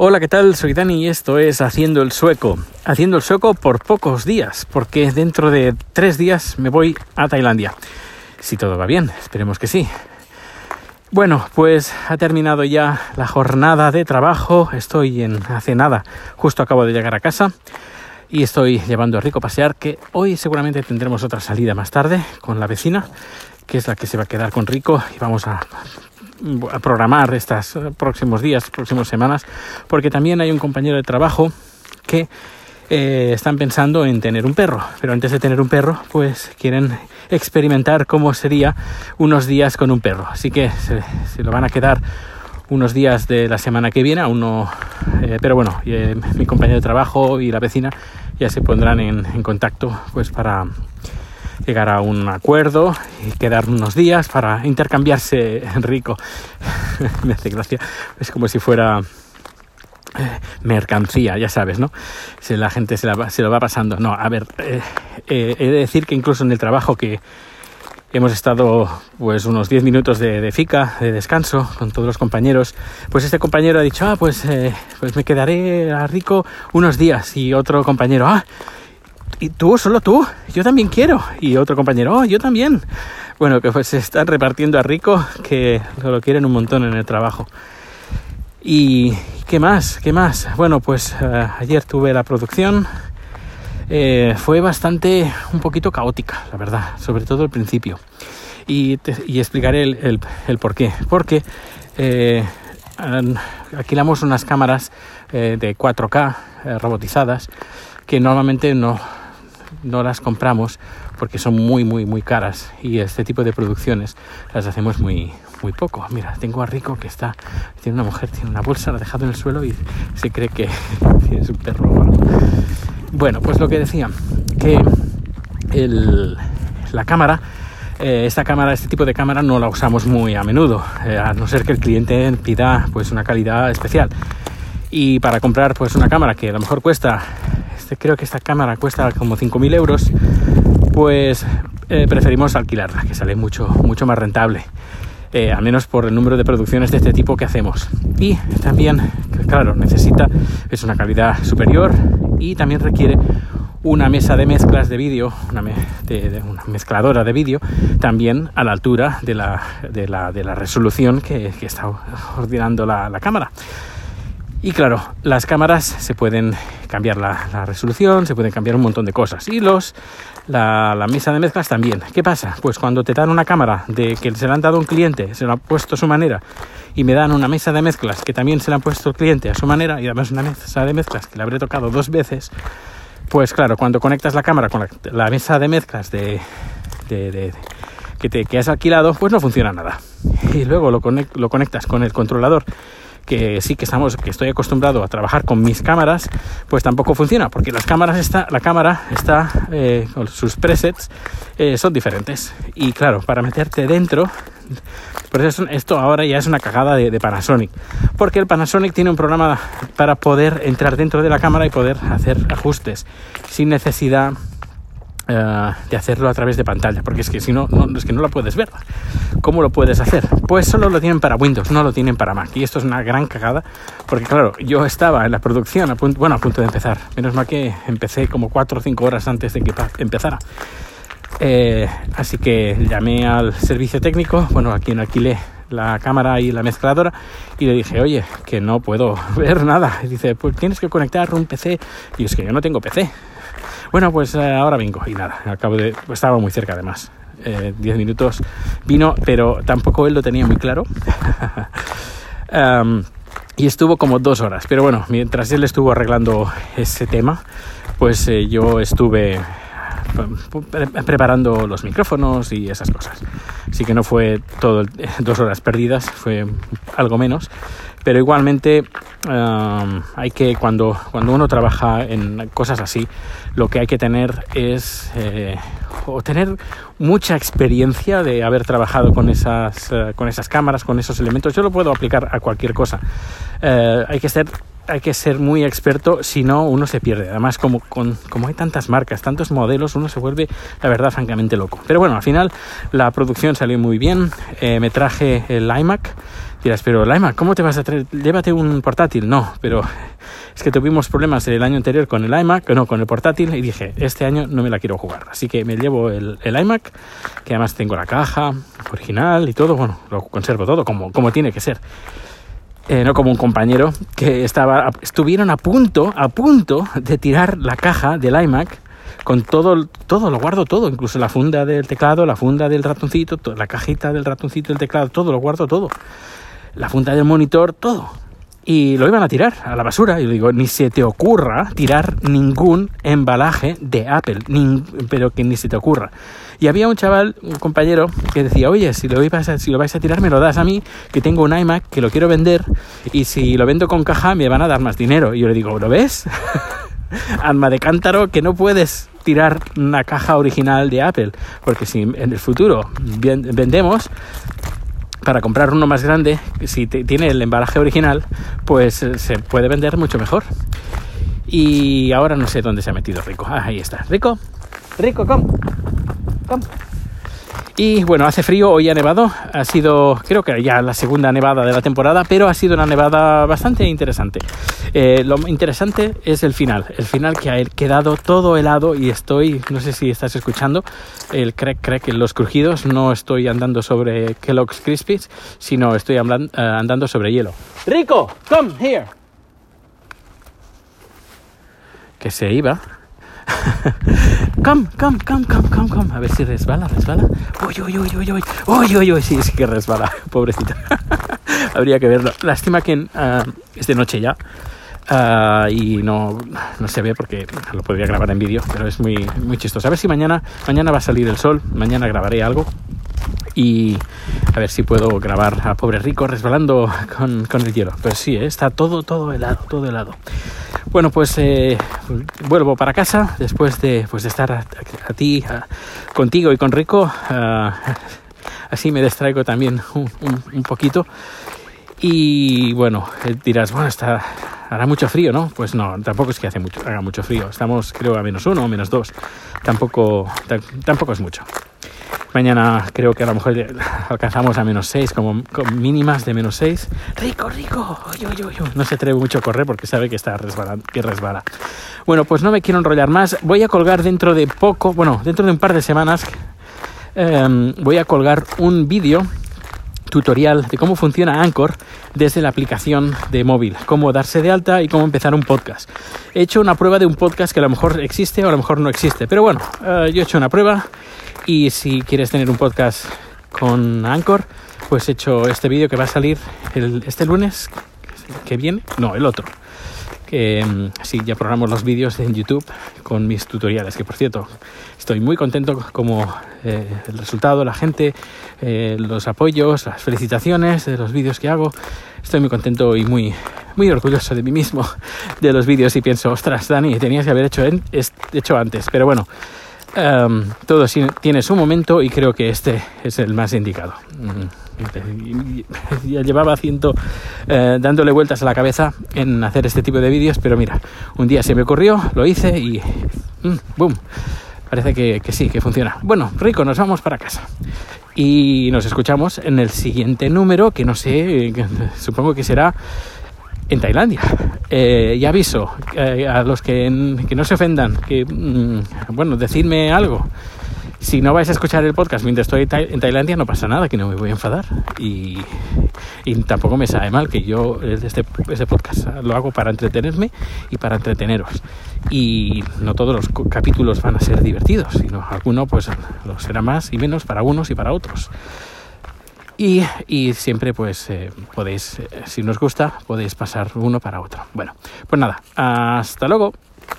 Hola, ¿qué tal? Soy Dani y esto es Haciendo el Sueco. Haciendo el Sueco por pocos días, porque dentro de tres días me voy a Tailandia. Si todo va bien, esperemos que sí. Bueno, pues ha terminado ya la jornada de trabajo. Estoy en hace nada, justo acabo de llegar a casa y estoy llevando a Rico a pasear, que hoy seguramente tendremos otra salida más tarde con la vecina, que es la que se va a quedar con Rico y vamos a programar estos próximos días, próximas semanas, porque también hay un compañero de trabajo que eh, están pensando en tener un perro, pero antes de tener un perro, pues quieren experimentar cómo sería unos días con un perro. Así que se, lo van a quedar unos días de la semana que viene, aún no, eh, pero bueno, eh, mi compañero de trabajo y la vecina ya se pondrán en contacto pues para llegar a un acuerdo y quedar unos días para intercambiarse rico. Me hace gracia. Es como si fuera eh, mercancía, ya sabes, ¿no? Si la gente se, lo va pasando. No, a ver, eh, eh, he de decir que incluso en el trabajo que hemos estado pues unos 10 minutos de, de, fica, de descanso con todos los compañeros, pues este compañero ha dicho, ah, pues, pues me quedaré a rico unos días y otro compañero, ah, y tú, solo tú, yo también quiero. Y otro compañero, oh, yo también. Bueno, que pues se están repartiendo a rico que lo quieren un montón en el trabajo. ¿Y qué más? ¿Qué más? Bueno, pues uh, ayer tuve la producción. Eh, fue bastante, un poquito caótica, la verdad, sobre todo al principio. Y, y explicaré el, el, el, por qué. Porque eh, alquilamos unas cámaras eh, de 4K eh, robotizadas que normalmente no, no las compramos porque son muy, muy, muy caras y este tipo de producciones las hacemos muy, muy poco. Mira, tengo a Rico que está, tiene una mujer, tiene una bolsa, la ha dejado en el suelo y se cree que es un perro Bueno, pues lo que decía, que el, la cámara, eh, esta cámara, este tipo de cámara no la usamos muy a menudo, eh, a no ser que el cliente pida pues una calidad especial. Y para comprar pues una cámara que a lo mejor cuesta creo que esta cámara cuesta como 5.000 euros, pues eh, preferimos alquilarla, que sale mucho, mucho más rentable. Eh, al menos por el número de producciones de este tipo que hacemos. Y también, claro, necesita, es una calidad superior y también requiere una mesa de mezclas de vídeo, una, mezcladora de vídeo, también a la altura de la, de la, la resolución que, que, está ordenando la, la cámara. Y claro, las cámaras se pueden cambiar la, resolución, se pueden cambiar un montón de cosas. Y los, la, mesa de mezclas también. ¿Qué pasa? Pues cuando te dan una cámara de que se la han dado un cliente, se la ha puesto a su manera, y me dan una mesa de mezclas que también se la ha puesto el cliente a su manera, y además una mesa de mezclas que le habré tocado dos veces, pues claro, cuando conectas la cámara con la, mesa de mezclas de, que, te, que has alquilado, pues no funciona nada. Y luego lo conectas con el controlador que sí que estamos, que estoy acostumbrado a trabajar con mis cámaras, pues tampoco funciona, porque las cámaras está, la cámara está, eh, con sus presets eh, son diferentes. Y claro, para meterte dentro, por eso esto ahora ya es una cagada de, de, Panasonic, porque el Panasonic tiene un programa para poder entrar dentro de la cámara y poder hacer ajustes sin necesidad Uh, de hacerlo a través de pantalla, porque es que si no, no, es que no lo puedes ver. ¿Cómo lo puedes hacer? Pues solo lo tienen para Windows, no lo tienen para Mac. Y esto es una gran cagada, porque claro, yo estaba en la producción, a punto, bueno, a punto de empezar. Menos mal que empecé como 4 o 5 horas antes de que empezara. Eh, así que llamé al servicio técnico, bueno, a quien alquilé la cámara y la mezcladora y le dije, oye, que no puedo ver nada. Y dice, pues tienes que conectar un PC. Y es que yo no tengo PC. Bueno, pues eh, ahora vengo y nada, acabo de, estaba muy cerca además. 10 eh, minutos vino, pero tampoco él lo tenía muy claro. y estuvo como dos horas. Pero bueno, mientras él estuvo arreglando ese tema, pues eh, yo estuve preparando los micrófonos y esas cosas. Así que no fue todo dos horas perdidas, fue algo menos. Pero igualmente um, hay que, cuando, cuando uno trabaja en cosas así, lo que hay que tener es eh, tener mucha experiencia de haber trabajado con esas, uh, con esas cámaras, con esos elementos. Yo lo puedo aplicar a cualquier cosa. Uh, hay que ser hay que ser muy experto, si no uno se pierde. Además, como, con, como hay tantas marcas, tantos modelos, uno se vuelve, la verdad, francamente loco. Pero bueno, al final la producción salió muy bien. Eh, me traje el iMac Dirás, pero Laima, ¿cómo te vas a traer? Llévate un portátil. No, pero es que tuvimos problemas el año anterior con el iMac, no, con el portátil, y dije, este año no me la quiero jugar. Así que me llevo el, iMac, que además tengo la caja original y todo, bueno, lo conservo todo como, como tiene que ser. Eh, no como un compañero que estaba, estuvieron a punto, a punto de tirar la caja del iMac con todo, todo, lo guardo todo, incluso la funda del teclado, la funda del ratoncito, la cajita del ratoncito, el teclado, todo, lo guardo todo. La funda del monitor, todo y lo iban a tirar a la basura. Y digo, ni se te ocurra tirar ningún embalaje de Apple, pero que ni se te ocurra. Y había un chaval, un compañero, que decía, oye, si lo, vais a, si lo vais a tirar, me lo das a mí, que tengo un iMac, que lo quiero vender, y si lo vendo con caja, me van a dar más dinero. Y yo le digo, ¿lo ves? Alma de cántaro, que no puedes tirar una caja original de Apple, porque si en el futuro vendemos, para comprar uno más grande, si tiene el embalaje original, pues eh, se puede vender mucho mejor. Y ahora no sé dónde se ha metido Rico. Ah, ahí está. Rico, Rico, come. Come. Y bueno, hace frío, hoy ha nevado, ha sido creo que ya la segunda nevada de la temporada, pero ha sido una nevada bastante interesante. Eh, lo interesante es el final, el final que ha quedado todo helado y estoy, no sé si estás escuchando, el crack crack, los crujidos, no estoy andando sobre Kellogg's Crispies, sino estoy eh, andando sobre hielo. Rico, come here. Que se iba. come, come, come, come, come, come. A ver si resbala, resbala. Uy, uy, uy, uy, uy. Uy, uy, uy. Sí, sí que resbala. Pobrecita. Habría que verlo. Lástima que uh, es de noche ya. Uh, y no, no se ve porque lo podría grabar en vídeo, pero es muy, muy chistoso. A ver si mañana, mañana va a salir el sol, mañana grabaré algo y a ver si puedo grabar a pobre rico resbalando con, con el hielo. Pero sí, ¿eh? está todo, todo helado, todo helado. Bueno, pues eh, vuelvo para casa después de, pues, de estar a, ti, contigo y con Rico. así me distraigo también un, un, poquito. Y bueno, eh, dirás, bueno, está, hará mucho frío, ¿no? Pues no, tampoco es que hace mucho, haga mucho frío. Estamos, creo, a menos uno o menos dos. Tampoco, tampoco es mucho. Mañana creo que a lo mejor alcanzamos a menos 6, como con mínimas de menos 6. Rico, rico. No se atreve mucho a correr porque sabe que está resbalando, que resbala. Bueno, pues no me quiero enrollar más. Voy a colgar dentro de poco, bueno, dentro de un par de semanas, em, voy a colgar un vídeo tutorial de cómo funciona Anchor desde la aplicación de móvil, cómo darse de alta y cómo empezar un podcast. He hecho una prueba de un podcast que a lo mejor existe o a lo mejor no existe, pero bueno, eh, yo he hecho una prueba y si quieres tener un podcast con Anchor, pues he hecho este vídeo que va a salir este lunes que viene, no, el otro. Que mm, sí, ya programamos los vídeos en YouTube con mis tutoriales, que por cierto, estoy muy contento como eh, el resultado, la gente, eh, los apoyos, las felicitaciones de los vídeos que hago. Estoy muy contento y muy, muy orgulloso de mí mismo, de los vídeos y pienso, ostras, Dani, tenías que haber hecho, hecho antes. Pero bueno, Um, todo tiene su momento y creo que este es el más indicado. Ya llevaba haciendo, eh, dándole vueltas a la cabeza en hacer este tipo de vídeos, pero mira, un día se me ocurrió, lo hice y mm, ¡boom! Parece que sí, que funciona. Bueno, rico, nos vamos para casa. Y nos escuchamos en el siguiente número, que no sé, supongo que será en Tailandia. Eh, y aviso eh, a los que, no se ofendan, que, mm, bueno, decidme algo. Si no vais a escuchar el podcast mientras estoy en Tailandia, no pasa nada, que no me voy a enfadar. Y, tampoco me sabe mal que yo este, este podcast lo hago para entretenerme y para entreteneros. Y no todos los capítulos van a ser divertidos, sino alguno pues lo será más y menos para unos y para otros. Y, siempre pues eh, podéis, eh, si nos gusta, podéis pasar uno para otro. Bueno, pues nada, hasta luego.